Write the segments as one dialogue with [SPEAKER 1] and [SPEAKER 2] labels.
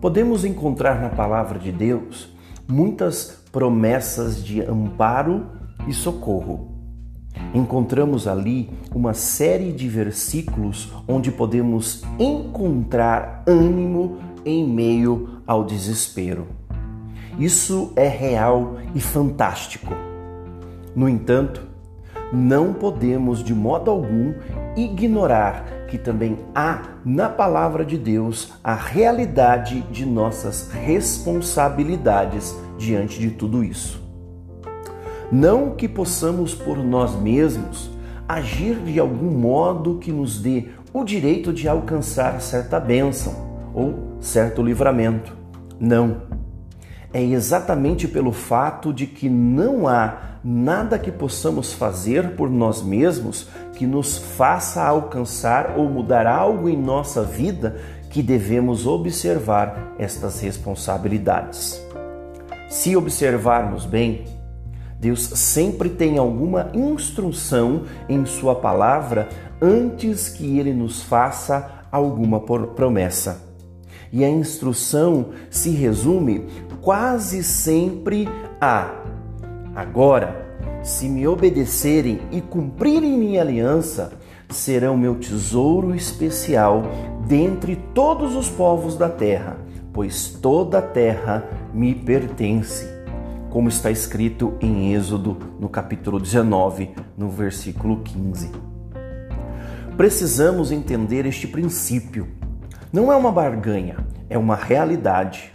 [SPEAKER 1] Podemos encontrar na palavra de Deus muitas promessas de amparo e socorro. Encontramos ali uma série de versículos onde podemos encontrar ânimo em meio ao desespero. Isso é real e fantástico. No entanto, não podemos de modo algum ignorar que também há na palavra de Deus a realidade de nossas responsabilidades diante de tudo isso. Não que possamos por nós mesmos agir de algum modo que nos dê o direito de alcançar certa bênção ou certo livramento. Não. É exatamente pelo fato de que não há nada que possamos fazer por nós mesmos que nos faça alcançar ou mudar algo em nossa vida que devemos observar estas responsabilidades. Se observarmos bem, Deus sempre tem alguma instrução em Sua palavra antes que Ele nos faça alguma promessa. E a instrução se resume quase sempre a Agora, se me obedecerem e cumprirem minha aliança, serão meu tesouro especial dentre todos os povos da terra, pois toda a terra me pertence. Como está escrito em Êxodo, no capítulo 19, no versículo 15. Precisamos entender este princípio. Não é uma barganha, é uma realidade.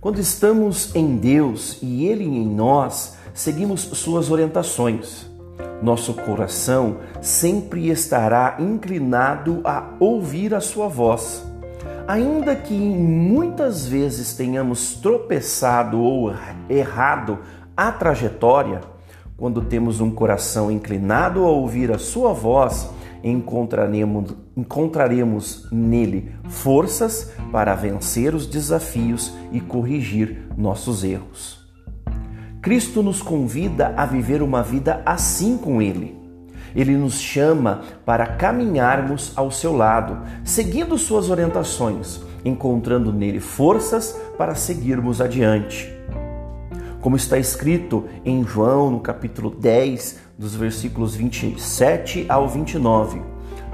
[SPEAKER 1] Quando estamos em Deus e Ele em nós, seguimos suas orientações. Nosso coração sempre estará inclinado a ouvir a sua voz. Ainda que muitas vezes tenhamos tropeçado ou errado a trajetória, quando temos um coração inclinado a ouvir a sua voz, encontraremos, encontraremos nele forças para vencer os desafios e corrigir nossos erros. Cristo nos convida a viver uma vida assim com Ele. Ele nos chama para caminharmos ao seu lado, seguindo suas orientações, encontrando nele forças para seguirmos adiante. Como está escrito em João, no capítulo 10, dos versículos 27 ao 29,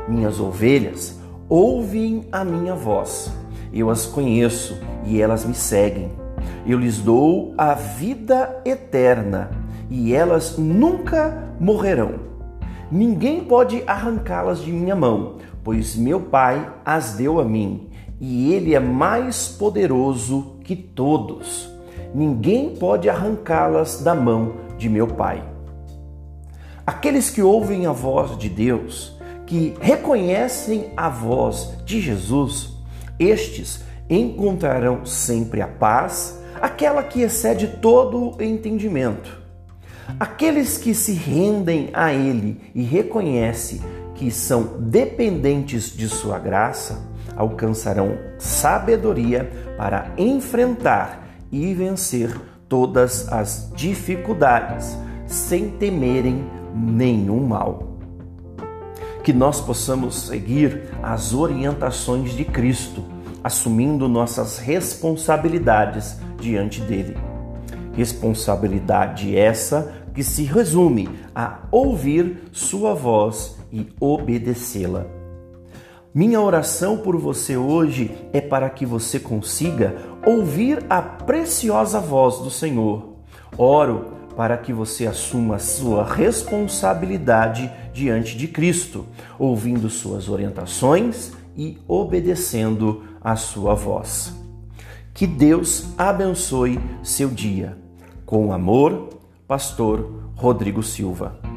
[SPEAKER 1] minhas ovelhas ouvem a minha voz, eu as conheço e elas me seguem eu lhes dou a vida eterna e elas nunca morrerão. Ninguém pode arrancá-las de minha mão, pois meu Pai as deu a mim e Ele é mais poderoso que todos. Ninguém pode arrancá-las da mão de meu Pai. Aqueles que ouvem a voz de Deus, que reconhecem a voz de Jesus, estes encontrarão sempre a paz, aquela que excede todo o entendimento. Aqueles que se rendem a Ele e reconhecem que são dependentes de Sua graça, alcançarão sabedoria para enfrentar e vencer todas as dificuldades sem temerem nenhum mal. Que nós possamos seguir as orientações de Cristo assumindo nossas responsabilidades diante dele. Responsabilidade essa que se resume a ouvir sua voz e obedecê-la. Minha oração por você hoje é para que você consiga ouvir a preciosa voz do Senhor. Oro para que você assuma sua responsabilidade diante de Cristo, ouvindo suas orientações e obedecendo a sua voz. Que Deus abençoe seu dia. Com amor, Pastor Rodrigo Silva.